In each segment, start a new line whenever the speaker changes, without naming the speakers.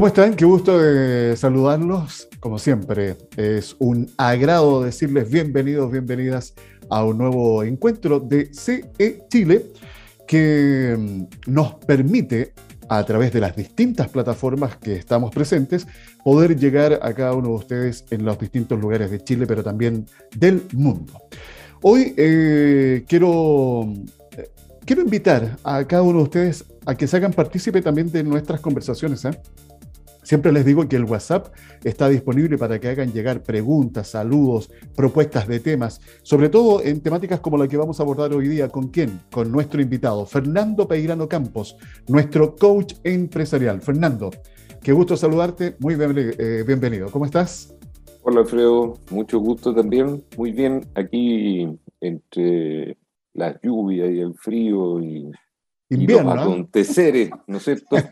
¿Cómo están? Qué gusto de saludarlos. Como siempre, es un agrado decirles bienvenidos, bienvenidas a un nuevo encuentro de CE Chile que mm, nos permite, a través de las distintas plataformas que estamos presentes, poder llegar a cada uno de ustedes en los distintos lugares de Chile, pero también del mundo. Hoy eh, quiero, eh, quiero invitar a cada uno de ustedes a que se hagan partícipe también de nuestras conversaciones. ¿eh? Siempre les digo que el WhatsApp está disponible para que hagan llegar preguntas, saludos, propuestas de temas, sobre todo en temáticas como la que vamos a abordar hoy día. ¿Con quién? Con nuestro invitado, Fernando Peirano Campos, nuestro coach empresarial. Fernando, qué gusto saludarte, muy eh, bienvenido. ¿Cómo estás?
Hola Alfredo, mucho gusto también. Muy bien, aquí entre la lluvia y el frío y invierno. ¿no? aconteceres, ¿no es cierto?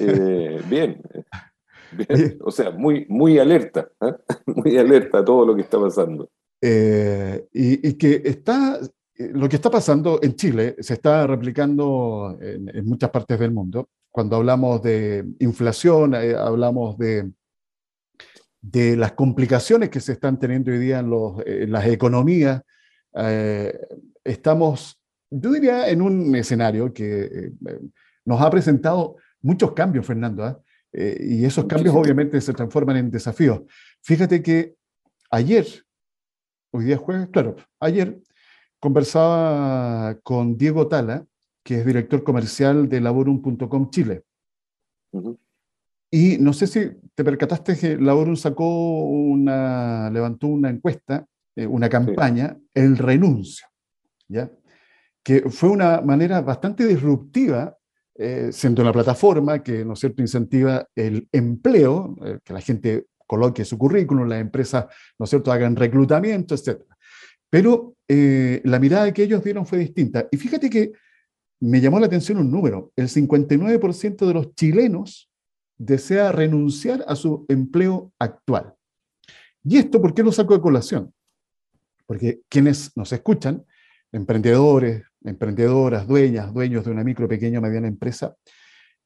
Eh, bien, bien. o sea, muy, muy alerta, ¿eh? muy alerta a todo lo que está pasando.
Eh, y, que está, lo que está pasando en Chile se está replicando en, muchas partes del mundo. Cuando hablamos de inflación, hablamos de, de las complicaciones que se están teniendo hoy día en, los, en las economías. estamos yo diría en un escenario que eh, nos ha presentado muchos cambios, Fernando, ¿ah? eh, y esos cambios obviamente se transforman en desafíos. Fíjate que ayer, hoy día es jueves, claro, ayer conversaba con Diego Tala, que es director comercial de Laborum.com Chile. Y no sé si te percataste que Laborum sacó una, levantó una encuesta, eh, una campaña, el renuncio. ¿ya? Que fue una manera bastante disruptiva, eh, siendo una plataforma que, ¿no cierto?, incentiva el empleo, eh, que la gente coloque su currículum, las empresas, ¿no cierto?, hagan reclutamiento, etc. Pero eh, la mirada que ellos dieron fue distinta. Y fíjate que me llamó la atención un número. El 59% de los chilenos desea renunciar a su empleo actual. ¿Y esto por qué lo saco de colación? Porque quienes nos escuchan, emprendedores, emprendedoras, dueñas, dueños de una micro, pequeña o mediana empresa,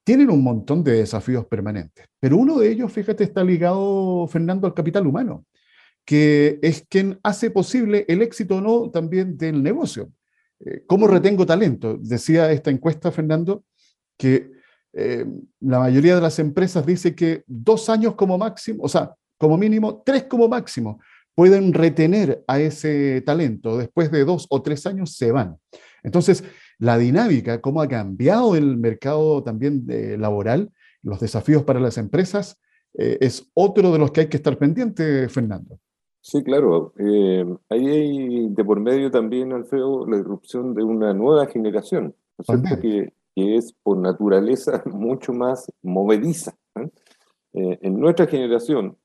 tienen un montón de desafíos permanentes. Pero uno de ellos, fíjate, está ligado, Fernando, al capital humano, que es quien hace posible el éxito o no también del negocio. Eh, ¿Cómo retengo talento? Decía esta encuesta, Fernando, que eh, la mayoría de las empresas dice que dos años como máximo, o sea, como mínimo, tres como máximo, pueden retener a ese talento. Después de dos o tres años se van. Entonces, la dinámica, cómo ha cambiado el mercado también eh, laboral, los desafíos para las empresas, eh, es otro de los que hay que estar pendiente, Fernando.
Sí, claro. Eh, ahí hay de por medio también, Alfredo, la irrupción de una nueva generación, que, que, es por naturaleza mucho más movediza. en nuestra generación,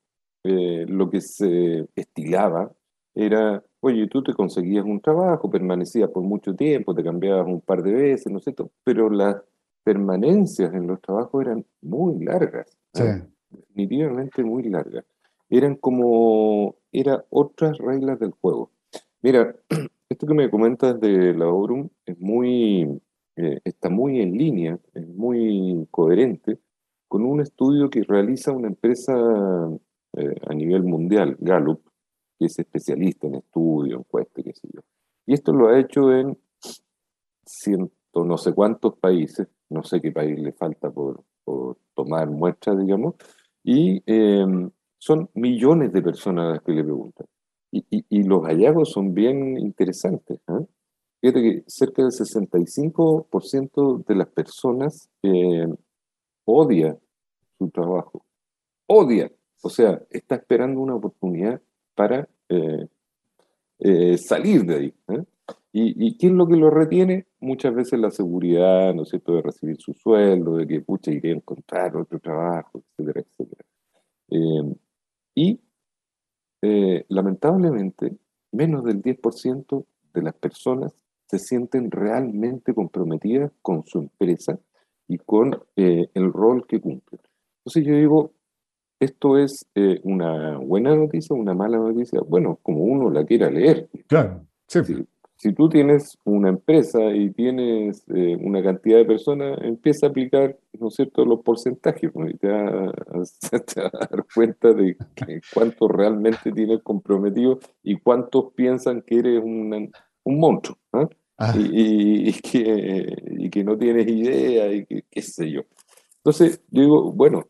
lo que se estilaba era Oye, tú te conseguías un trabajo, permanecías por mucho tiempo, te cambiabas un par de veces, ¿no sé, pero las permanencias en los trabajos eran muy largas, ¿eh? definitivamente muy largas. Eran como, eran otras reglas del juego. Mira, esto que me comentas de la Orum es muy, eh, está muy en línea, es muy coherente con un estudio que realiza una empresa eh, a nivel mundial, Gallup, que es especialista en estudio, encuesta, qué sé yo. Y esto lo ha hecho en ciento no sé cuántos países, no sé qué país le falta por, tomar muestras, digamos, y em, son millones de personas a las que le preguntan. Y, los hallazgos son bien interesantes. ¿eh? Fíjate que cerca del 65% de las personas eh, odia su trabajo. Odia. O sea, está esperando una oportunidad para eh, eh, salir de ahí. ¿eh? ¿Y, ¿Y, qué es lo que lo retiene? Muchas veces la seguridad, ¿no es cierto?, de recibir su sueldo, de que, pucha, iré a encontrar otro trabajo, etcétera, etcétera. y, lamentablemente, menos del 10% de las personas se sienten realmente comprometidas con su empresa y con el rol que cumplen. Entonces yo digo, esto es eh, una buena noticia o una mala noticia, bueno, como uno la quiera leer.
Claro,
sí. Si, tú tienes una empresa y tienes eh, una cantidad de personas, empieza a aplicar, ¿no es cierto?, los porcentajes, y te vas, a dar cuenta de cuánto realmente tienes comprometido y cuántos piensan que eres un monstruo, ¿ah? Ah. Y, que, y que no tienes idea y que qué sé yo. Entonces, yo digo, bueno,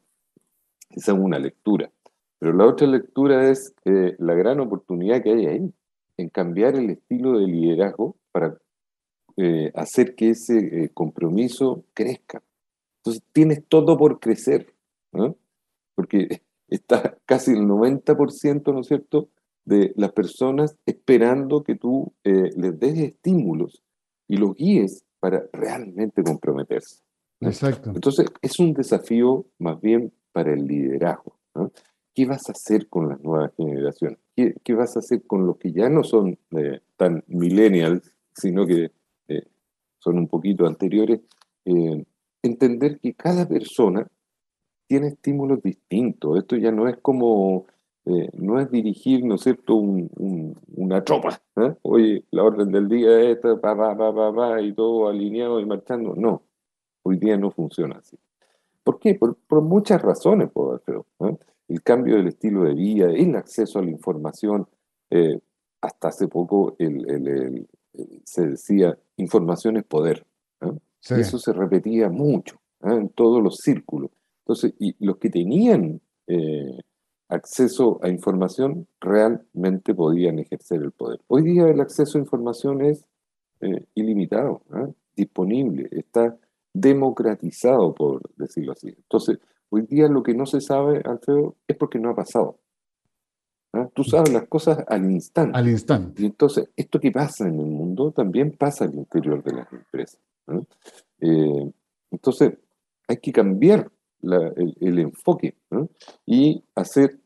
esa es una lectura. Pero la otra lectura es eh, la gran oportunidad que hay ahí en cambiar el estilo de liderazgo para eh, hacer que ese eh, compromiso crezca. Entonces tienes todo por crecer, ¿no? porque está casi el 90%, ¿no es cierto?, de las personas esperando que tú les des estímulos y los guíes para realmente comprometerse.
Exacto.
Entonces es un desafío más bien para el liderazgo. ¿Qué vas a hacer con las nuevas generaciones? ¿Qué, vas a hacer con los que ya no son eh, tan millennials, sino que eh, son un poquito anteriores? Eh, entender que cada persona tiene estímulos distintos. Esto ya no es como, no es dirigir, ¿no es cierto?, una tropa. Oye, la orden del día es esta, va, va, va, va, y todo alineado y marchando. No, hoy día no funciona así. ¿Por qué? Por, muchas razones, por El cambio del estilo de vida, el acceso a la información. Eh, hasta hace poco se decía, información es poder. Eso se repetía mucho en todos los círculos. Entonces, y los que tenían eh, acceso a información realmente podían ejercer el poder. Hoy día el acceso a información es eh, ilimitado, disponible, está democratizado, por decirlo así. Entonces, hoy día lo que no se sabe, Alfredo, es porque no ha pasado. ¿Ah? Tú sabes las cosas al instante.
Al instante.
Y entonces, esto que pasa en el mundo también pasa al interior de las empresas. Eh, entonces, hay que cambiar el, enfoque y hacer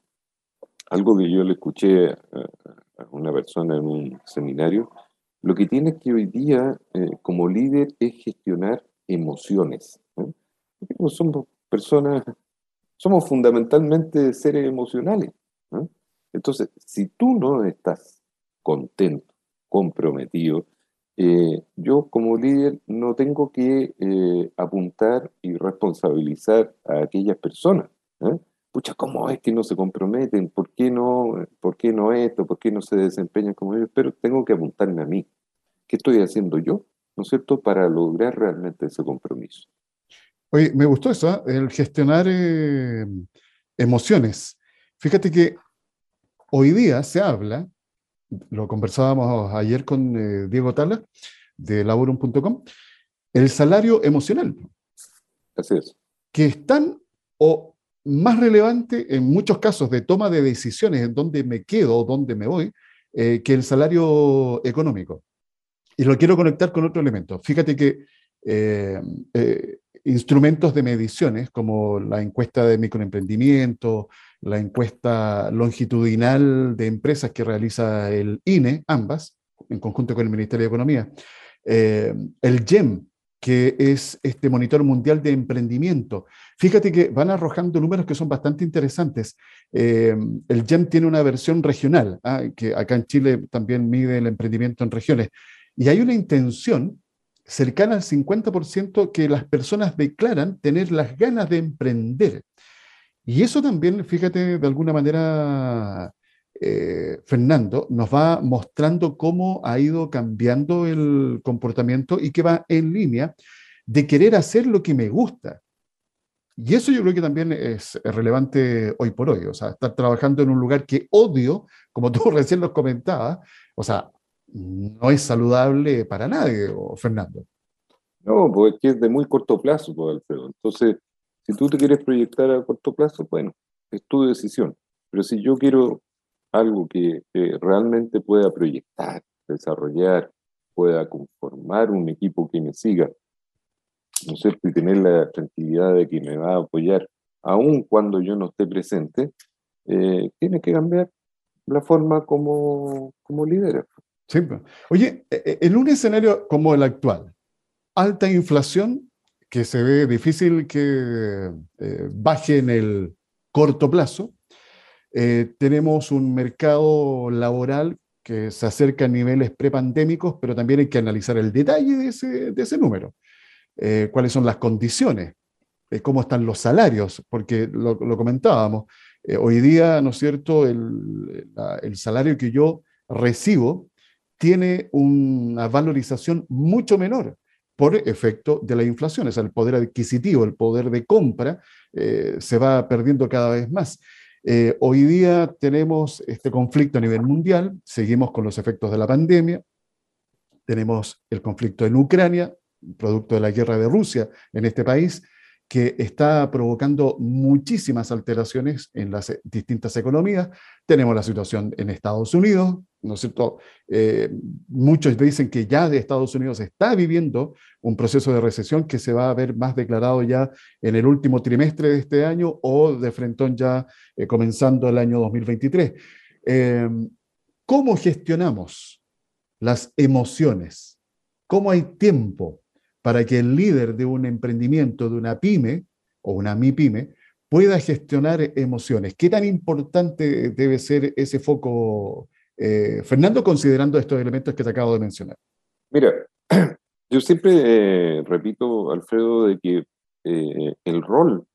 algo que yo le escuché a, una persona en un seminario. Lo que tiene que hoy día, eh, como líder, es gestionar emociones. somos personas, somos fundamentalmente seres emocionales. Entonces, si tú no estás contento, comprometido, eh, yo como líder no tengo que eh, apuntar y responsabilizar a aquellas personas. Pucha, ¿cómo es que no se comprometen? ¿Por qué no, por qué no esto? ¿Por qué no se desempeñan como ellos? Pero tengo que apuntarme a mí. ¿Qué estoy haciendo yo ¿no es cierto?, para lograr realmente ese compromiso.
Oye, me gustó eso, ¿eh? el gestionar eh, emociones. Fíjate que hoy día se habla, lo conversábamos ayer con eh, Diego Tala, de laborum.com, el salario emocional.
Así es.
Que es tan o más relevante en muchos casos de toma de decisiones en dónde me quedo o dónde me voy, que el salario económico. Y lo quiero conectar con otro elemento. Fíjate que eh, eh, instrumentos de mediciones como la encuesta de microemprendimiento, la encuesta longitudinal de empresas que realiza el INE, ambas, en conjunto con el Ministerio de Economía, eh, el GEM, que es este monitor mundial de emprendimiento. Fíjate que van arrojando números que son bastante interesantes. el GEM tiene una versión regional, ¿ah? que acá en Chile también mide el emprendimiento en regiones. Y hay una intención cercana al 50% que las personas declaran tener las ganas de emprender. Y eso también, fíjate, de alguna manera, eh, Fernando, nos va mostrando cómo ha ido cambiando el comportamiento y que va en línea de querer hacer lo que me gusta. Y eso yo creo que también es relevante hoy por hoy. O sea, estar trabajando en un lugar que odio, como tú recién nos comentabas, o sea, no es saludable para nadie, Fernando.
No, porque es de muy corto plazo, pues, Alfredo. Entonces, si tú te quieres proyectar a corto plazo, bueno, es tu decisión. Pero si yo quiero algo que, realmente pueda proyectar, desarrollar, pueda conformar un equipo que me siga, ¿no es cierto? Y tener la tranquilidad de que me va a apoyar, aun cuando yo no esté presente, eh, tiene que cambiar la forma como, como lidera.
Sí. Oye, e, e, en un escenario como el actual, alta inflación, que se ve difícil que eh, baje en el corto plazo. Eh, tenemos un mercado laboral que se acerca a niveles prepandémicos, pero también hay que analizar el detalle de ese, número. Eh, cuáles son las condiciones, eh, cómo están los salarios, porque lo, comentábamos. hoy día, ¿no es cierto?, el salario que yo recibo tiene una valorización mucho menor por efecto de la inflación. Es el poder adquisitivo, el poder de compra eh, se va perdiendo cada vez más. Eh, hoy día tenemos este conflicto a nivel mundial, seguimos con los efectos de la pandemia, tenemos el conflicto en Ucrania, producto de la guerra de Rusia en este país, que está provocando muchísimas alteraciones en las distintas economías. Tenemos la situación en Estados Unidos, ¿no es cierto? Eh, muchos dicen que ya de Estados Unidos está viviendo un proceso de recesión que se va a ver más declarado ya en el último trimestre de este año o de frentón ya eh, comenzando el año 2023. Eh, ¿Cómo gestionamos las emociones? ¿Cómo hay tiempo para que el líder de un emprendimiento, de una pyme o una MIPYME, pueda gestionar emociones. ¿Qué tan importante debe ser ese foco, eh, Fernando, considerando estos elementos que te acabo de mencionar?
Mira, yo siempre eh, repito, Alfredo, de que eh, el rol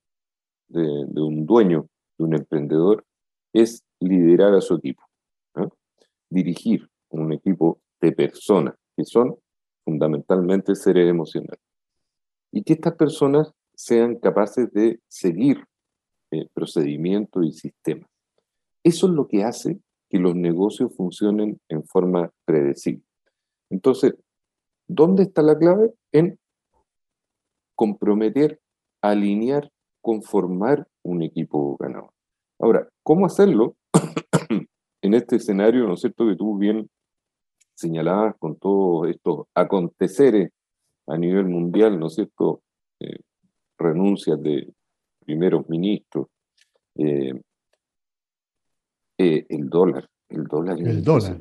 de, un dueño, de un emprendedor, es liderar a su equipo, dirigir un equipo de personas que son fundamentalmente seres emocionales. Y que estas personas sean capaces de seguir procedimientos y sistemas. Eso es lo que hace que los negocios funcionen en forma predecible. Entonces, ¿dónde está la clave? En comprometer, alinear, conformar un equipo ganador. Ahora, ¿cómo hacerlo en este escenario, no es cierto, que tú bien señaladas con todos estos aconteceres a nivel mundial, ¿no es cierto? Eh, renuncias de primeros ministros, eh, eh, el dólar, el dólar.
El dólar,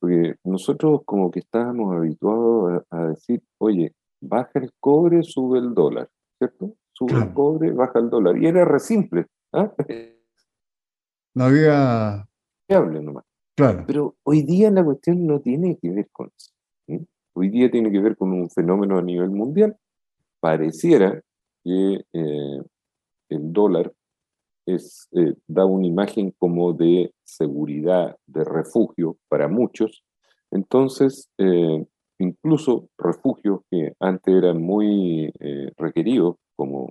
Porque nosotros como que estábamos habituados a, decir, oye, baja el cobre, sube el dólar, ¿cierto? Sube el cobre, baja el dólar. Y era re simple. ¿ah?
No había...
Hable nomás. Pero hoy día la cuestión no tiene que ver con eso. Hoy día tiene que ver con un fenómeno a nivel mundial. Pareciera que eh, el dólar es, eh, da una imagen como de seguridad, de refugio para muchos. Entonces, eh, incluso refugios que antes eran muy requeridos, como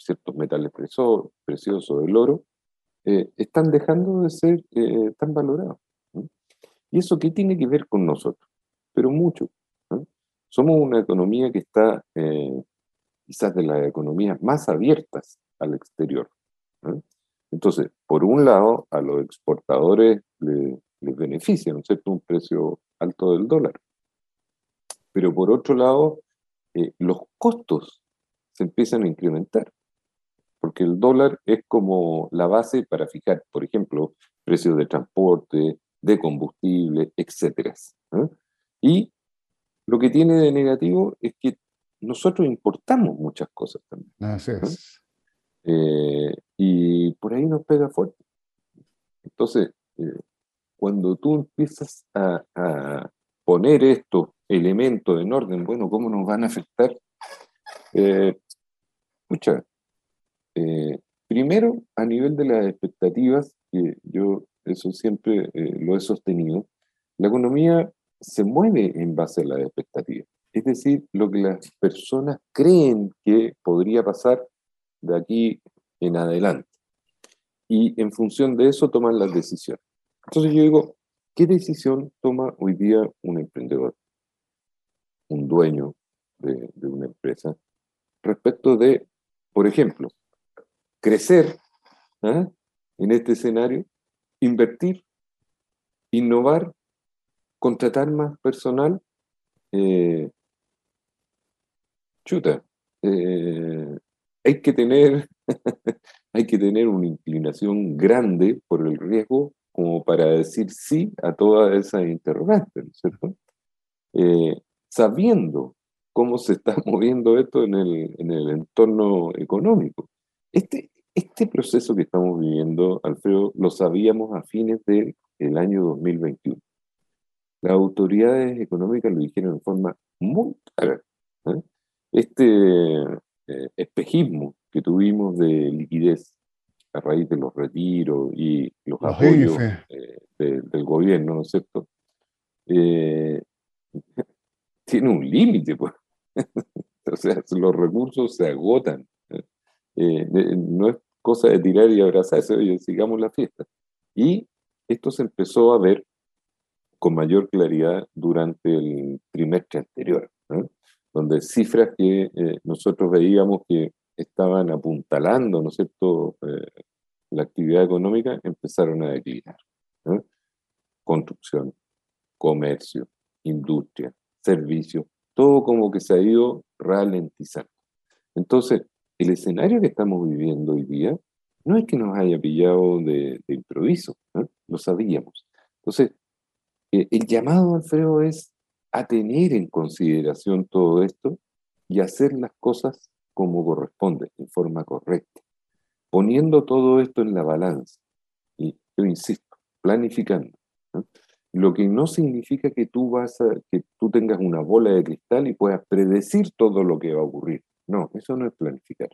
ciertos metales preciosos, el oro, eh, están dejando de ser eh, tan valorados. ¿Y eso qué tiene que ver con nosotros? Pero mucho. Somos una economía que está eh, quizás de las economías más abiertas al exterior. Entonces, por un lado, a los exportadores les beneficia, ¿no es cierto?, un precio alto del dólar. Pero por otro lado, los costos se empiezan a incrementar porque el dólar es como la base para fijar, por ejemplo, precios de transporte, de combustible, etc. Y lo que tiene de negativo es que nosotros importamos muchas cosas también.
Así es.
Eh, y por ahí nos pega fuerte. Entonces, eh, cuando tú empiezas a, poner estos elementos en orden, bueno, ¿cómo nos van a afectar? Eh, eh, primero, a nivel de las expectativas, que yo eso siempre eh, lo he sostenido, la economía se mueve en base a las expectativas. Es decir, lo que las personas creen que podría pasar de aquí en adelante. Y en función de eso toman las decisiones. Entonces yo digo, ¿qué decisión toma hoy día un emprendedor, un dueño de, una empresa, respecto de, por ejemplo, crecer ¿ah? en este escenario, invertir, innovar, contratar más personal. Eh, chuta, eh, hay que tener hay que tener una inclinación grande por el riesgo como para decir sí a todas esas interrogantes, ¿cierto? Eh, sabiendo cómo se está moviendo esto en el, en el entorno económico. Este, este proceso que estamos viviendo, Alfredo, lo sabíamos a fines del año 2021. Las autoridades económicas lo dijeron en forma muy clara. ¿eh? Este eh, espejismo que tuvimos de liquidez a raíz de los retiros y los, apoyos eh, del gobierno, ¿no es cierto? tiene un límite, pues. o sea, los recursos se agotan. no es cosa de tirar y abrazarse, oye, sigamos la fiesta. Y esto se empezó a ver con mayor claridad durante el trimestre anterior, donde cifras que eh, nosotros veíamos que estaban apuntalando, ¿no es cierto?, eh, la actividad económica empezaron a declinar. Construcción, comercio, industria, servicios, todo como que se ha ido ralentizando. Entonces, el escenario que estamos viviendo hoy día no es que nos haya pillado de, improviso, lo sabíamos. Entonces, eh, el llamado, Alfredo, es a tener en consideración todo esto y hacer las cosas como corresponde, en forma correcta, poniendo todo esto en la balanza. Y yo insisto, planificando. Lo que no significa que tú vas a, que tú tengas una bola de cristal y puedas predecir todo lo que va a ocurrir. No, eso no es planificar.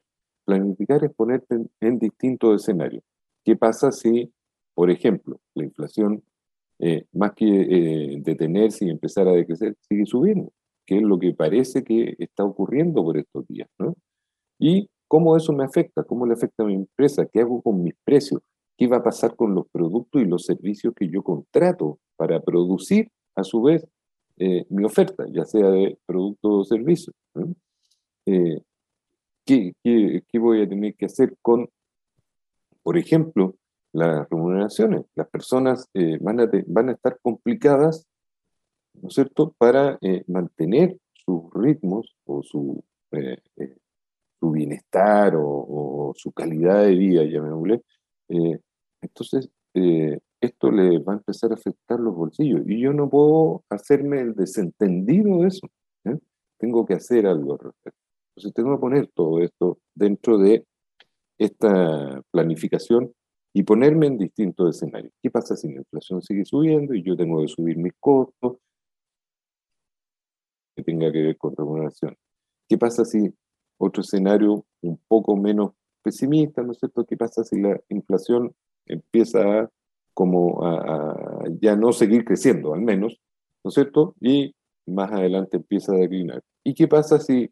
Planificar es ponerte en distintos escenarios. ¿Qué pasa si, por ejemplo, la inflación eh, más que eh, detenerse y empezar a decrecer, sigue subiendo, que es lo que parece que está ocurriendo por estos días, ¿no? Y cómo eso me afecta, cómo le afecta a mi empresa, qué hago con mis precios, qué va a pasar con los productos y los servicios que yo contrato para producir, a su vez, eh, mi oferta, ya sea de producto o servicio. ¿qué, qué, qué voy a tener que hacer con, por ejemplo, las remuneraciones. Las personas eh, van, a van a estar complicadas, ¿no es cierto?, para eh, mantener sus ritmos o su, eh, su bienestar o, su calidad de vida, ya me entonces, esto le va a empezar a afectar los bolsillos. Y yo no puedo hacerme el desentendido de eso. Tengo que hacer algo al respecto. Entonces, tengo que poner todo esto dentro de esta planificación y ponerme en distintos escenarios. ¿Qué pasa si la inflación sigue subiendo y yo tengo que subir mis costos que tenga que ver con remuneración? ¿Qué pasa si otro escenario un poco menos pesimista, ¿no es cierto? ¿Qué pasa si la inflación empieza a, como a, ya no seguir creciendo, al menos, ¿no es cierto? Y más adelante empieza a declinar. ¿Y qué pasa si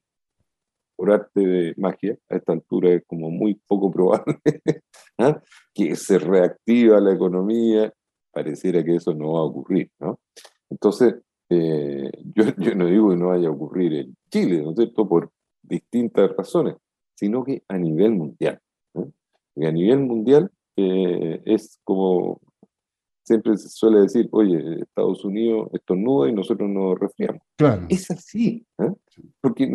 por arte de magia, a esta altura es como muy poco probable, ¿ah? que se reactiva la economía, pareciera que eso no va a ocurrir, ¿no? Entonces, eh, yo, yo, no digo que no vaya a ocurrir en Chile, ¿no es cierto?, por distintas razones, sino que a nivel mundial. Y a nivel mundial eh, es como siempre se suele decir, oye, Estados Unidos estornuda y nosotros nos resfriamos. Claro. Es así, ¿eh? porque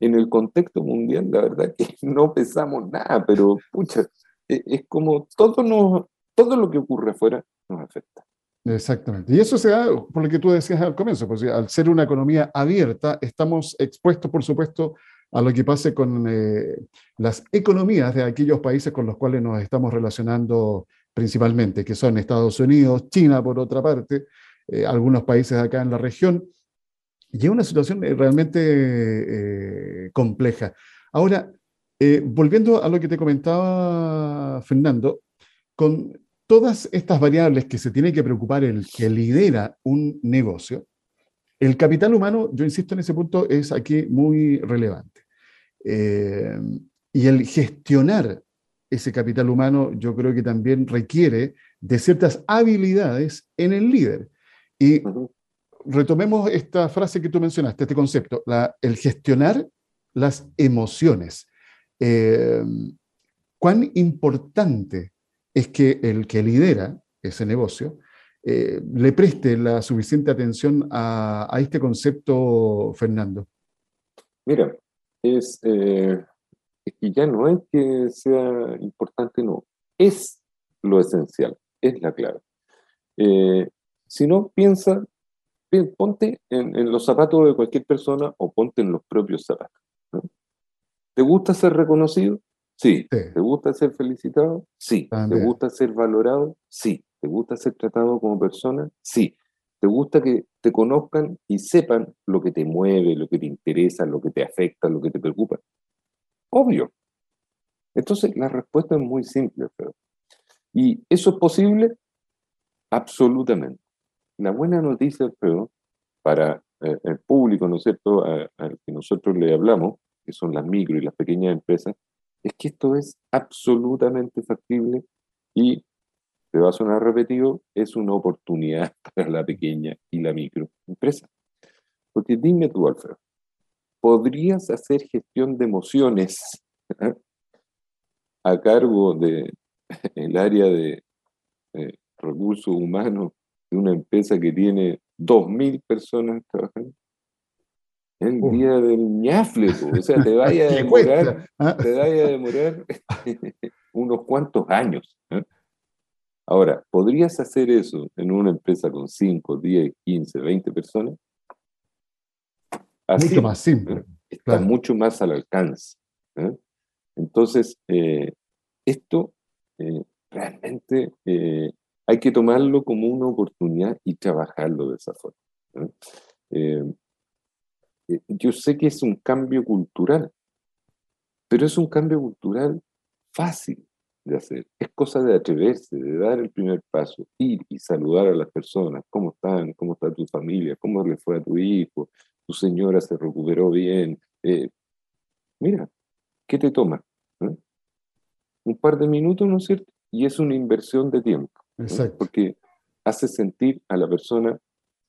en el contexto mundial, la verdad que no pesamos nada, pero pucha, e, es como todo, nos, todo lo que ocurre afuera nos afecta.
Exactamente. Y eso se da por lo que tú decías al comienzo, pues al ser una economía abierta, estamos expuestos, por supuesto, a lo que pase con eh, las economías de aquellos países con los cuales nos estamos relacionando principalmente, que son Estados Unidos, China, por otra parte, eh, algunos países acá en la región, y es una situación eh, realmente eh, compleja. Ahora, eh, volviendo a lo que te comentaba Fernando, con todas estas variables que se tiene que preocupar el que lidera un negocio, el capital humano, yo insisto en ese punto, es aquí muy relevante. y el gestionar ese capital humano, yo creo que también requiere de ciertas habilidades en el líder. Y retomemos esta frase que tú mencionaste, este concepto, el gestionar las emociones. Eh, ¿Cuán importante es que el que lidera ese negocio eh, le preste la suficiente atención a, este concepto, Fernando?
Mira, es, eh, es, que ya no es que sea importante, no, es lo esencial, es la clave. si no, piensa ponte en, los zapatos de cualquier persona o ponte en los propios zapatos. ¿Te gusta ser reconocido? Sí. ¿Te gusta ser felicitado? Sí. ¿Te gusta ser valorado? Sí. ¿Te gusta ser tratado como persona? Sí. ¿Te gusta que te conozcan y sepan lo que te mueve, lo que te interesa, lo que te afecta, lo que te preocupa? Obvio. Entonces, la respuesta es muy simple, Alfredo. ¿Y eso es posible? Absolutamente. La buena noticia, Alfredo, para eh, el público, ¿no es cierto?, al que nosotros le hablamos, que son las micro y las pequeñas empresas, es que esto es absolutamente factible y te va a sonar repetido, es una oportunidad para la pequeña y la microempresa. Porque dime tú, Alfredo, ¿podrías hacer gestión de emociones ¿eh? a cargo del el área de recursos humanos de una empresa que tiene 2.000 personas trabajando? El día del ñafle, o sea, te vaya a demorar, ¿ah? te vaya a demorar unos cuantos años. ¿eh? Ahora, ¿podrías hacer eso en una empresa con 5, 10, 15, 20 personas?
mucho más simple.
Está mucho más al alcance. ¿eh? Entonces, eh, esto eh, realmente hay que tomarlo como una oportunidad y trabajarlo de esa forma. yo sé que es un cambio cultural, pero es un cambio cultural fácil de hacer. Es cosa de atreverse, de dar el primer paso, ir y saludar a las personas. ¿Cómo están? ¿Cómo está tu familia? ¿Cómo le fue a tu hijo? ¿Tu señora se recuperó bien? Eh, mira, ¿qué te toma? ¿Eh? Un par de minutos, ¿no es cierto? Y es una inversión de tiempo. Exacto. Porque hace sentir a la persona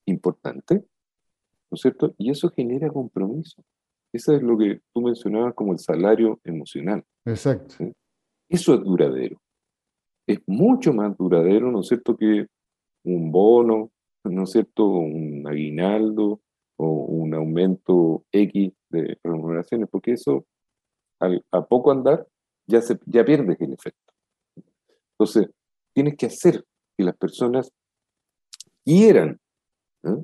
importante, ¿no es cierto? Y eso genera compromiso. Eso es lo que tú mencionabas como el salario emocional.
Exacto.
Eso es duradero. Es mucho más duradero, ¿no es cierto?, que un bono, ¿no es cierto?, un aguinaldo o un aumento X de remuneraciones, porque eso a poco andar ya, se, ya pierdes el efecto. Entonces, tienes que hacer que las personas quieran, ¿eh?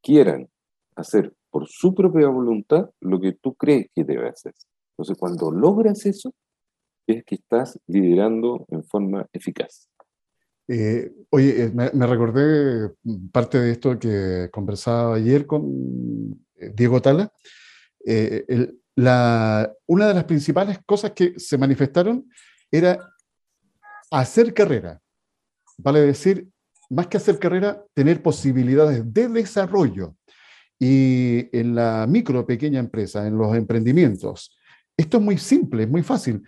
quieran hacer por su propia voluntad lo que tú crees que debe hacer. Entonces, cuando logras eso, es que estás liderando en forma eficaz.
Eh, oye, eh, me, recordé parte de esto que conversaba ayer con Diego Tala. la, una de las principales cosas que se manifestaron era hacer carrera. Vale decir, más que hacer carrera, tener posibilidades de desarrollo. Y en la micro, pequeña empresa, en los emprendimientos, esto es muy simple, es muy fácil.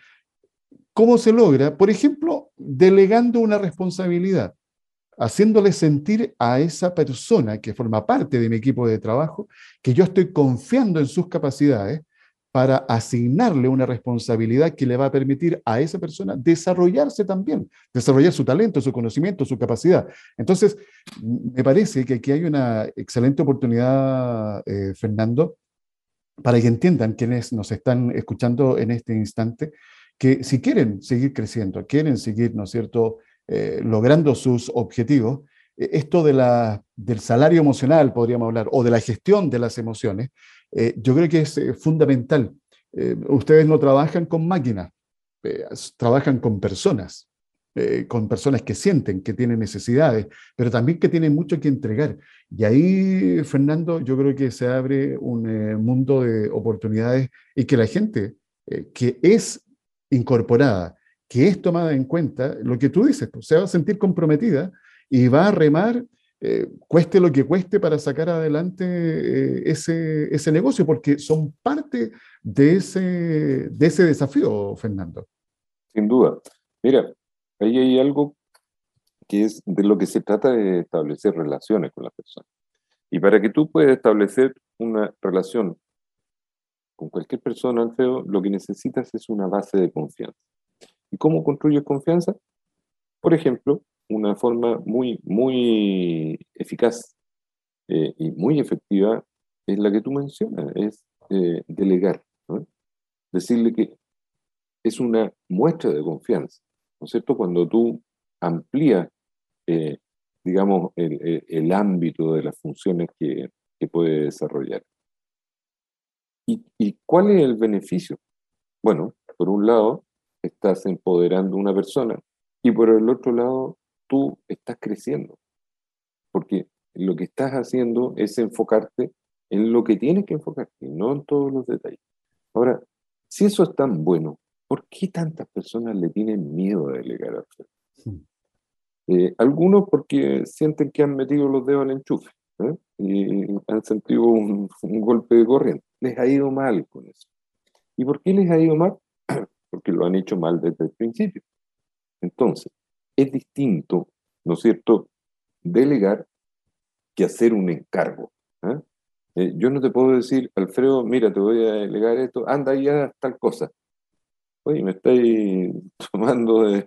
¿Cómo se logra? Por ejemplo, delegando una responsabilidad, haciéndole sentir a esa persona que forma parte de mi equipo de trabajo que yo estoy confiando en sus capacidades para asignarle una responsabilidad que le va a permitir a esa persona desarrollarse también, desarrollar su talento, su conocimiento, su capacidad. Entonces, me parece que aquí hay una excelente oportunidad, eh, Fernando, para que entiendan quienes nos están escuchando en este instante, que si quieren seguir creciendo, quieren seguir, ¿no es cierto?, eh, logrando sus objetivos, eh, esto de la, del salario emocional, podríamos hablar, o de la gestión de las emociones, eh, yo creo que es fundamental. ustedes no trabajan con máquinas, trabajan con personas, con personas que sienten, que tienen necesidades, pero también que tienen mucho que entregar. Y ahí, Fernando, yo creo que se abre un mundo de oportunidades y que la gente que es incorporada, que es tomada en cuenta, lo que tú dices, pues, se va a sentir comprometida y va a remar, eh, cueste lo que cueste, para sacar adelante eh, ese, ese negocio, porque son parte de ese, de ese desafío, Fernando.
Sin duda. Mira, ahí hay algo que es de lo que se trata de establecer relaciones con las personas. Y para que tú puedas establecer una relación con cualquier persona, Alfredo, lo que necesitas es una base de confianza. ¿Y cómo construyes confianza? Por ejemplo, una forma muy, muy eficaz eh, y muy efectiva es la que tú mencionas, es eh, delegar. Decirle que es una muestra de confianza, ¿no es cierto? Cuando tú amplías, eh, digamos, el, el, ámbito de las funciones que, que puede desarrollar. ¿Y, cuál es el beneficio? Bueno, por un lado, estás empoderando a una persona y por el otro lado tú estás creciendo. Porque lo que estás haciendo es enfocarte en lo que tienes que enfocarte, no en todos los detalles. Ahora, si eso es tan bueno, ¿por qué tantas personas le tienen miedo a delegar a usted? Eh, algunos porque sienten que han metido los dedos al enchufe ¿eh? y han sentido un, golpe de corriente. Les ha ido mal con eso. ¿Y por qué les ha ido mal? porque lo han hecho mal desde el principio. Entonces, es distinto, ¿no es cierto?, delegar que hacer un encargo. ¿eh? yo no te puedo decir, Alfredo, mira, te voy a delegar esto, anda ya tal cosa. Oye, me estáis tomando de,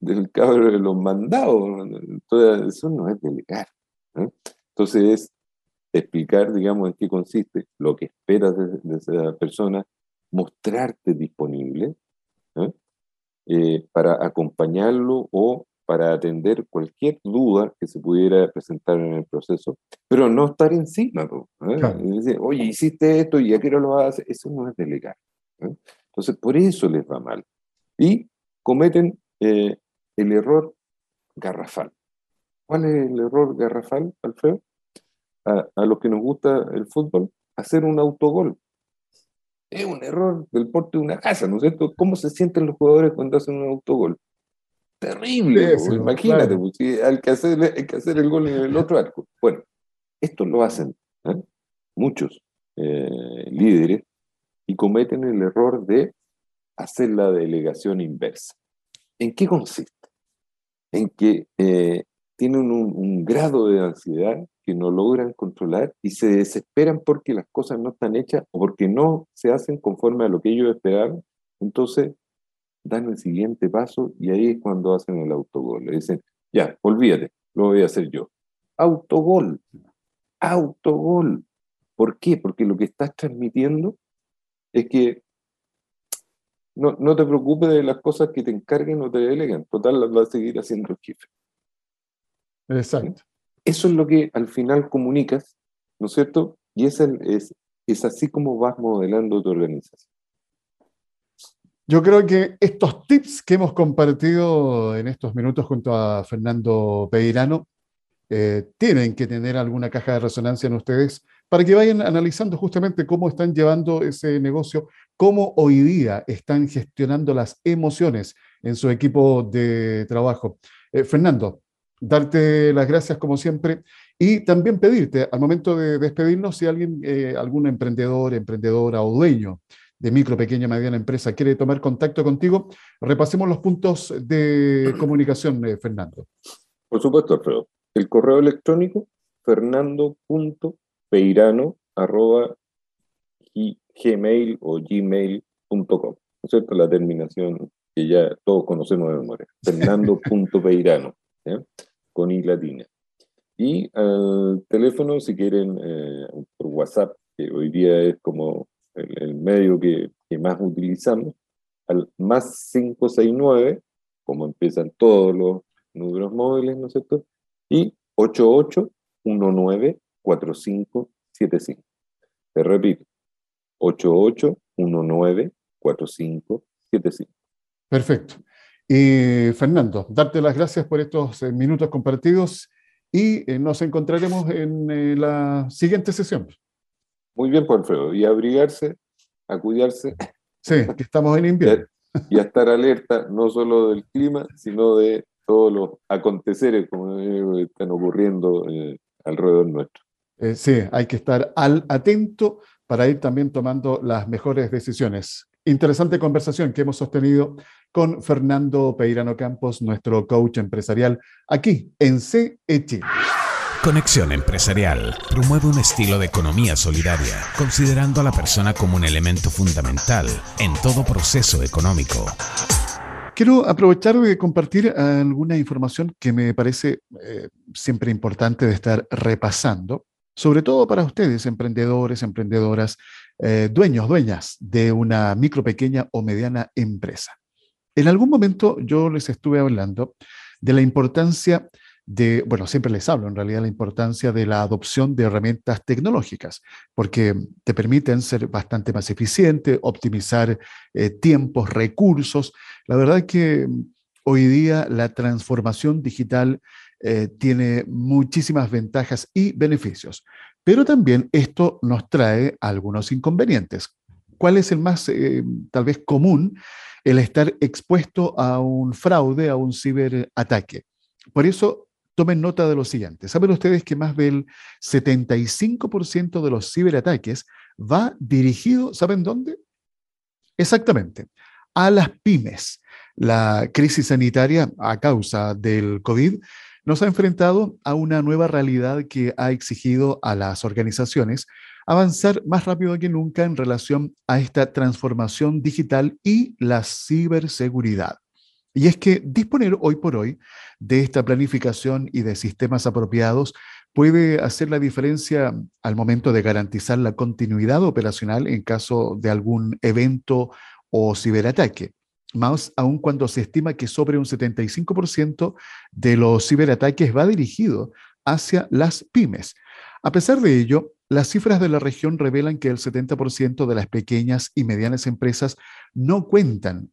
del cabro de los mandados. Entonces, eso no es delegar. Entonces es explicar, digamos, en qué consiste lo que esperas de, esa persona, mostrarte disponible eh, para acompañarlo o para atender cualquier duda que se pudiera presentar en el proceso, pero no estar encima. ¿eh? Oye, hiciste esto y que no lo vas a hacer. Eso no es delegar. Entonces, por eso les va mal. Y cometen eh, el error garrafal. ¿Cuál es el error garrafal, Alfredo? A, a los que nos gusta el fútbol, hacer un autogol. Es un error del porte de una casa, ¿no es cierto? ¿Cómo se sienten los jugadores cuando hacen un autogol? Terrible, imagínate, pues, hay, que hacer, hay que hacer el gol en el otro arco. Bueno, esto lo hacen ¿eh? muchos eh, líderes y cometen el error de hacer la delegación inversa. ¿En qué consiste? En que eh, tienen un, grado de ansiedad que no logran controlar y se desesperan porque las cosas no están hechas o porque no se hacen conforme a lo que ellos esperaban. Entonces dan el siguiente paso y ahí es cuando hacen el autogol. Le dicen, ya, olvídate, lo voy a hacer yo. Autogol, autogol. ¿Por qué? Porque lo que estás transmitiendo es que no, no te preocupes de las cosas que te encarguen o te deleguen. Total, las va a seguir haciendo el jefe.
Exacto.
Eso es lo que al final comunicas, ¿no es cierto? Y es, es, es así como vas modelando tu organización.
Yo creo que estos tips que hemos compartido en estos minutos junto a Fernando Peirano eh, tienen que tener alguna caja de resonancia en ustedes para que vayan analizando justamente cómo están llevando ese negocio, cómo hoy día están gestionando las emociones en su equipo de trabajo. Eh, Fernando, darte las gracias como siempre y también pedirte al momento de despedirnos si alguien, eh, algún emprendedor, emprendedora o dueño de micro, pequeña, mediana empresa quiere tomar contacto contigo, repasemos los puntos de comunicación, eh, Fernando.
Por supuesto, Alfredo. El correo electrónico fernando.peirano gmail o gmail.com. ¿No es cierto? La terminación que ya todos conocemos de memoria. Fernando.peirano, con I latina. Y al teléfono, si quieren, eh, por WhatsApp, que hoy día es como el, medio que, que, más utilizamos, al más 569, como empiezan todos los números móviles, ¿no es cierto? Y 88194575. Te repito, 88194575.
Perfecto. Y Fernando, darte las gracias por estos eh, minutos compartidos y eh, nos encontraremos en eh, la siguiente sesión.
Muy bien, por Alfredo. Y abrigarse, a cuidarse.
Sí, que estamos en invierno.
Y a estar alerta no solo del clima, sino de todos los aconteceres como están ocurriendo alrededor nuestro.
sí, hay que estar al atento para ir también tomando las mejores decisiones. Interesante conversación que hemos sostenido con Fernando Peirano Campos, nuestro coach empresarial, aquí en CE
Conexión Empresarial promueve un estilo de economía solidaria, considerando a la persona como un elemento fundamental en todo proceso económico.
Quiero aprovechar de compartir alguna información que me parece eh, siempre importante de estar repasando, sobre todo para ustedes, emprendedores, emprendedoras, eh, dueños, dueñas de una micro, pequeña o mediana empresa. En algún momento yo les estuve hablando de la importancia de, bueno, siempre les hablo en realidad la importancia de la adopción de herramientas tecnológicas, porque te permiten ser bastante más eficiente, optimizar eh, tiempos, recursos. La verdad es que hoy día la transformación digital eh, tiene muchísimas ventajas y beneficios, pero también esto nos trae algunos inconvenientes. ¿Cuál es el más, eh, tal vez, común? El estar expuesto a un fraude, a un ciberataque. Por eso, tomen nota de lo siguiente. ¿Saben ustedes que más del 75% de los ciberataques va dirigido, ¿saben dónde? Exactamente, a las pymes. La crisis sanitaria a causa del COVID nos ha enfrentado a una nueva realidad que ha exigido a las organizaciones avanzar más rápido que nunca en relación a esta transformación digital y la ciberseguridad. Y es que disponer hoy por hoy de esta planificación y de sistemas apropiados puede hacer la diferencia al momento de garantizar la continuidad operacional en caso de algún evento o ciberataque más aún cuando se estima que sobre un 75% de los ciberataques va dirigido hacia las pymes. A pesar de ello, las cifras de la región revelan que el 70% de las pequeñas y medianas empresas no cuentan,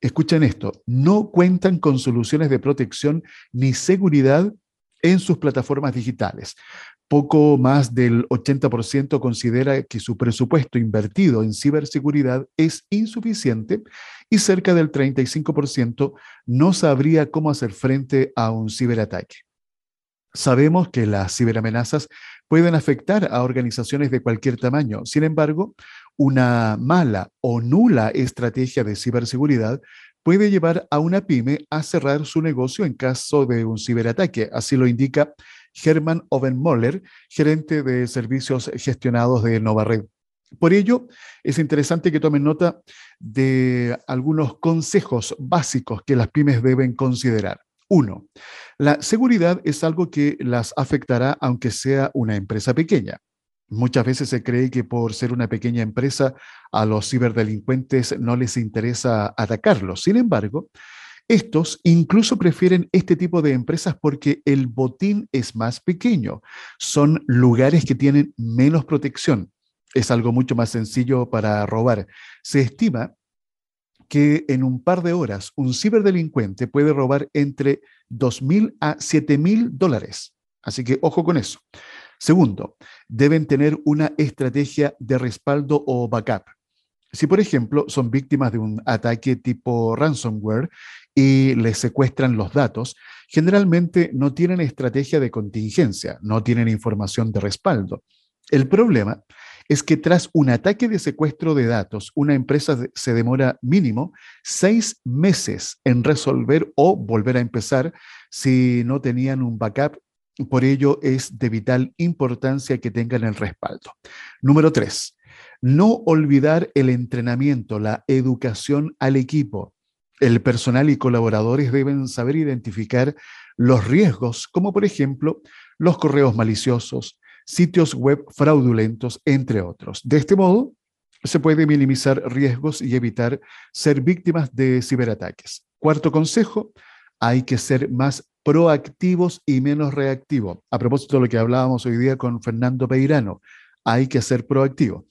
escuchen esto, no cuentan con soluciones de protección ni seguridad en sus plataformas digitales. Poco más del 80% considera que su presupuesto invertido en ciberseguridad es insuficiente y cerca del 35% no sabría cómo hacer frente a un ciberataque. Sabemos que las ciberamenazas pueden afectar a organizaciones de cualquier tamaño. Sin embargo, una mala o nula estrategia de ciberseguridad puede llevar a una pyme a cerrar su negocio en caso de un ciberataque. Así lo indica Hermann Ovenmoller, gerente de servicios gestionados de Novared. Por ello, es interesante que tomen nota de algunos consejos básicos que las pymes deben considerar. Uno, la seguridad es algo que las afectará aunque sea una empresa pequeña. Muchas veces se cree que por ser una pequeña empresa a los ciberdelincuentes no les interesa atacarlos. Sin embargo, estos incluso prefieren este tipo de empresas porque el botín es más pequeño. Son lugares que tienen menos protección. Es algo mucho más sencillo para robar. Se estima que en un par de horas un ciberdelincuente puede robar entre 2.000 a 7.000 dólares. Así que ojo con eso. Segundo, deben tener una estrategia de respaldo o backup. Si, por ejemplo, son víctimas de un ataque tipo ransomware y les secuestran los datos, generalmente no tienen estrategia de contingencia, no tienen información de respaldo. El problema es que tras un ataque de secuestro de datos, una empresa se demora mínimo seis meses en resolver o volver a empezar si no tenían un backup. Por ello es de vital importancia que tengan el respaldo. Número tres, no olvidar el entrenamiento, la educación al equipo. El personal y colaboradores deben saber identificar los riesgos, como por ejemplo los correos maliciosos, sitios web fraudulentos, entre otros. De este modo, se puede minimizar riesgos y evitar ser víctimas de ciberataques. Cuarto consejo, hay que ser más proactivos y menos reactivos. A propósito de lo que hablábamos hoy día con Fernando Peirano, hay que ser proactivo.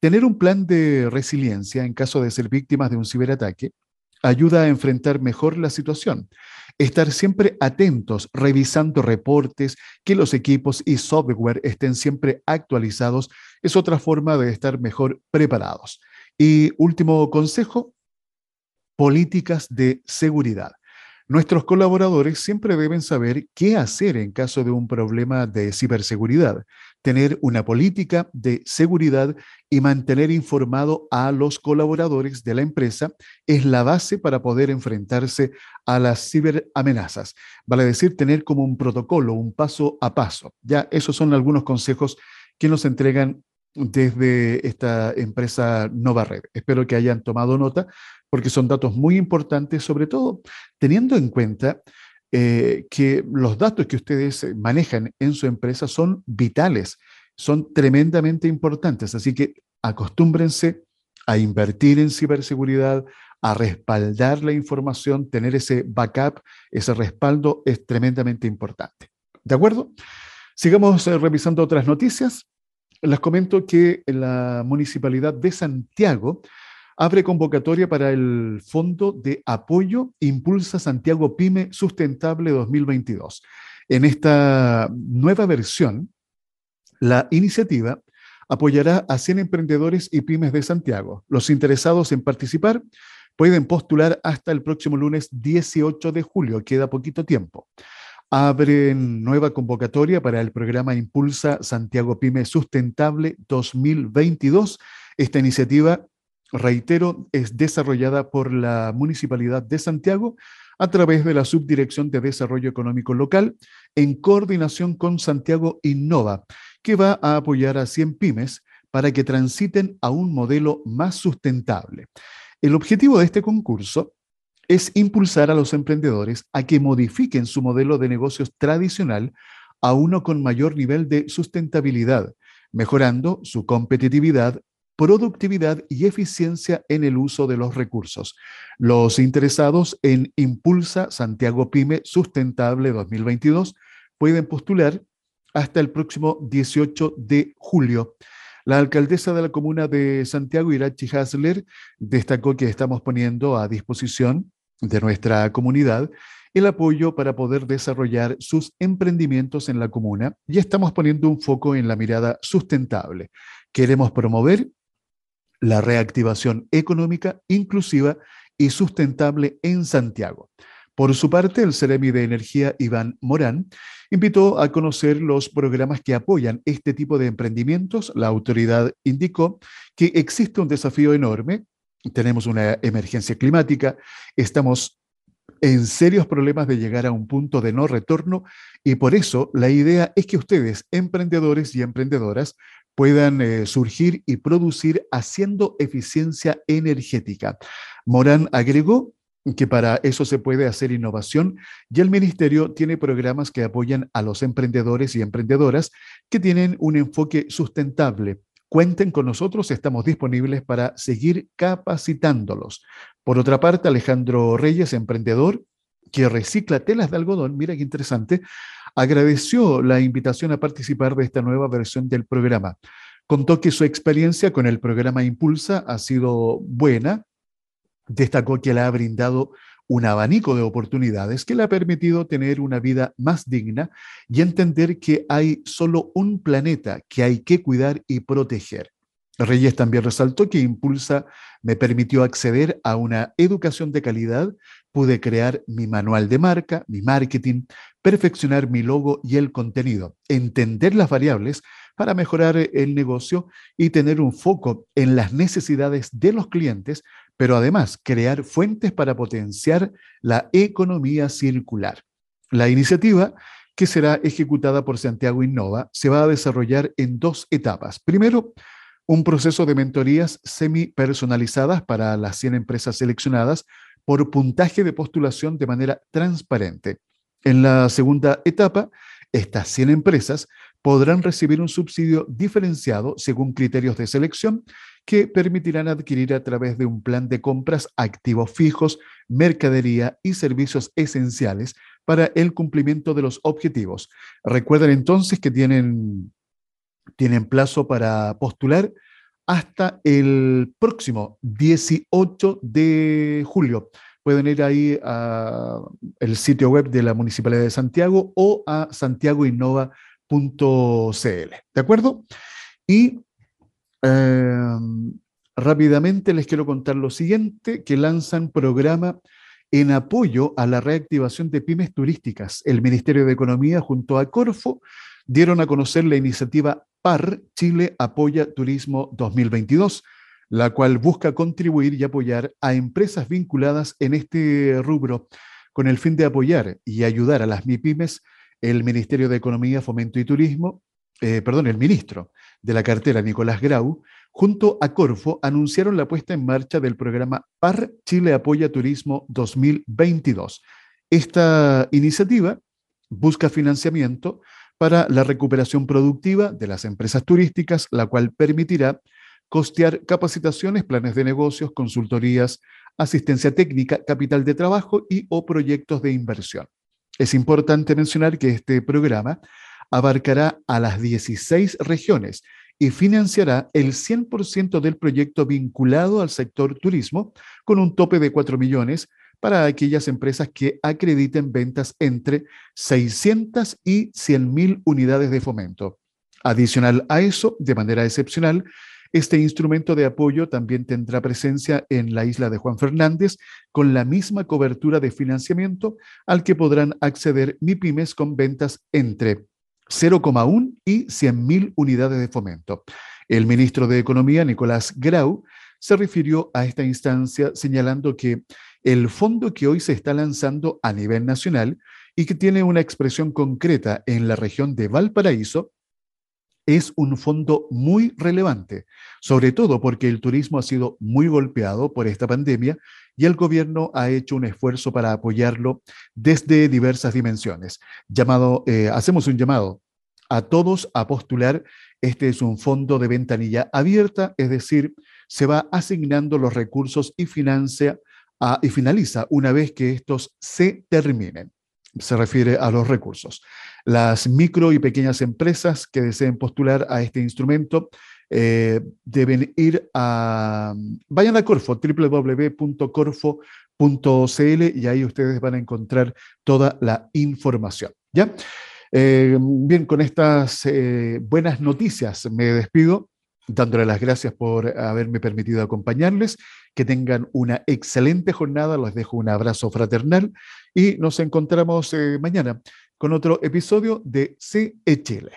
Tener un plan de resiliencia en caso de ser víctimas de un ciberataque ayuda a enfrentar mejor la situación. Estar siempre atentos, revisando reportes, que los equipos y software estén siempre actualizados, es otra forma de estar mejor preparados. Y último consejo, políticas de seguridad. Nuestros colaboradores siempre deben saber qué hacer en caso de un problema de ciberseguridad, tener una política de seguridad y mantener informado a los colaboradores de la empresa es la base para poder enfrentarse a las ciberamenazas. Vale decir, tener como un protocolo, un paso a paso. Ya, esos son algunos consejos que nos entregan desde esta empresa Nova Red. Espero que hayan tomado nota porque son datos muy importantes, sobre todo teniendo en cuenta eh, que los datos que ustedes manejan en su empresa son vitales, son tremendamente importantes. Así que acostúmbrense a invertir en ciberseguridad, a respaldar la información, tener ese backup, ese respaldo es tremendamente importante. ¿De acuerdo? Sigamos eh, revisando otras noticias. Les comento que la Municipalidad de Santiago abre convocatoria para el Fondo de Apoyo Impulsa Santiago Pyme Sustentable 2022. En esta nueva versión, la iniciativa apoyará a 100 emprendedores y pymes de Santiago. Los interesados en participar pueden postular hasta el próximo lunes 18 de julio, queda poquito tiempo. Abren nueva convocatoria para el programa Impulsa Santiago Pyme Sustentable 2022. Esta iniciativa reitero, es desarrollada por la Municipalidad de Santiago a través de la Subdirección de Desarrollo Económico Local en coordinación con Santiago Innova, que va a apoyar a 100 pymes para que transiten a un modelo más sustentable. El objetivo de este concurso es impulsar a los emprendedores a que modifiquen su modelo de negocios tradicional a uno con mayor nivel de sustentabilidad, mejorando su competitividad productividad y eficiencia en el uso de los recursos. Los interesados en Impulsa Santiago Pyme Sustentable 2022 pueden postular hasta el próximo 18 de julio. La alcaldesa de la comuna de Santiago, Irachi Hasler, destacó que estamos poniendo a disposición de nuestra comunidad el apoyo para poder desarrollar sus emprendimientos en la comuna y estamos poniendo un foco en la mirada sustentable. Queremos promover la reactivación económica inclusiva y sustentable en Santiago. Por su parte, el Ceremi de Energía Iván Morán invitó a conocer los programas que apoyan este tipo de emprendimientos. La autoridad indicó que existe un desafío enorme. Tenemos una emergencia climática, estamos en serios problemas de llegar a un punto de no retorno y por eso la idea es que ustedes, emprendedores y emprendedoras, puedan eh, surgir y producir haciendo eficiencia energética. Morán agregó que para eso se puede hacer innovación y el ministerio tiene programas que apoyan a los emprendedores y emprendedoras que tienen un enfoque sustentable. Cuenten con nosotros, estamos disponibles para seguir capacitándolos. Por otra parte, Alejandro Reyes, emprendedor que recicla telas de algodón, mira qué interesante, agradeció la invitación a participar de esta nueva versión del programa. Contó que su experiencia con el programa Impulsa ha sido buena. Destacó que le ha brindado un abanico de oportunidades que le ha permitido tener una vida más digna y entender que hay solo un planeta que hay que cuidar y proteger. Reyes también resaltó que Impulsa me permitió acceder a una educación de calidad, pude crear mi manual de marca, mi marketing, perfeccionar mi logo y el contenido, entender las variables para mejorar el negocio y tener un foco en las necesidades de los clientes, pero además crear fuentes para potenciar la economía circular. La iniciativa que será ejecutada por Santiago Innova se va a desarrollar en dos etapas. Primero, un proceso de mentorías semi personalizadas para las 100 empresas seleccionadas por puntaje de postulación de manera transparente. En la segunda etapa, estas 100 empresas podrán recibir un subsidio diferenciado según criterios de selección que permitirán adquirir a través de un plan de compras activos fijos, mercadería y servicios esenciales para el cumplimiento de los objetivos. Recuerden entonces que tienen, tienen plazo para postular hasta el próximo 18 de julio pueden ir ahí al sitio web de la Municipalidad de Santiago o a santiagoinnova.cl. ¿De acuerdo? Y em, rápidamente les quiero contar lo siguiente, que lanzan programa en apoyo a la reactivación de pymes turísticas. El Ministerio de Economía junto a Corfo dieron a conocer la iniciativa PAR Chile Apoya Turismo 2022 la cual busca contribuir y apoyar a empresas vinculadas en este rubro con el fin de apoyar y ayudar a las MIPIMES. El Ministerio de Economía, Fomento y Turismo, eh, perdón, el ministro de la cartera, Nicolás Grau, junto a Corfo, anunciaron la puesta en marcha del programa PAR Chile Apoya Turismo 2022. Esta iniciativa busca financiamiento para la recuperación productiva de las empresas turísticas, la cual permitirá costear capacitaciones, planes de negocios, consultorías, asistencia técnica, capital de trabajo y o proyectos de inversión. Es importante mencionar que este programa abarcará a las 16 regiones y financiará el 100% del proyecto vinculado al sector turismo con un tope de 4 millones para aquellas empresas que acrediten ventas entre 600 y 100 mil unidades de fomento. Adicional a eso, de manera excepcional, este instrumento de apoyo también tendrá presencia en la isla de Juan Fernández con la misma cobertura de financiamiento al que podrán acceder MIPIMES con ventas entre 0,1 y 100.000 unidades de fomento. El ministro de Economía, Nicolás Grau, se refirió a esta instancia señalando que el fondo que hoy se está lanzando a nivel nacional y que tiene una expresión concreta en la región de Valparaíso es un fondo muy relevante, sobre todo porque el turismo ha sido muy golpeado por esta pandemia y el gobierno ha hecho un esfuerzo para apoyarlo desde diversas dimensiones. Llamado, eh, hacemos un llamado a todos a postular. Este es un fondo de ventanilla abierta, es decir, se va asignando los recursos y financia y finaliza una vez que estos se terminen. Se refiere a los recursos. Las micro y pequeñas empresas que deseen postular a este instrumento eh, deben ir a, vayan a Corfo, www.corfo.cl y ahí ustedes van a encontrar toda la información. ¿ya? Eh, bien, con estas eh, buenas noticias me despido dándole las gracias por haberme permitido acompañarles. Que tengan una excelente jornada. Les dejo un abrazo fraternal y nos encontramos mañana con otro episodio de CE Chile.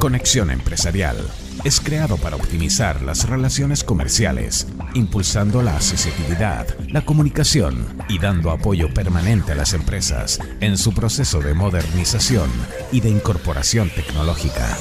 Conexión Empresarial es creado para optimizar las relaciones comerciales, impulsando la accesibilidad, la comunicación y dando apoyo permanente a las empresas en su proceso de modernización y de incorporación tecnológica.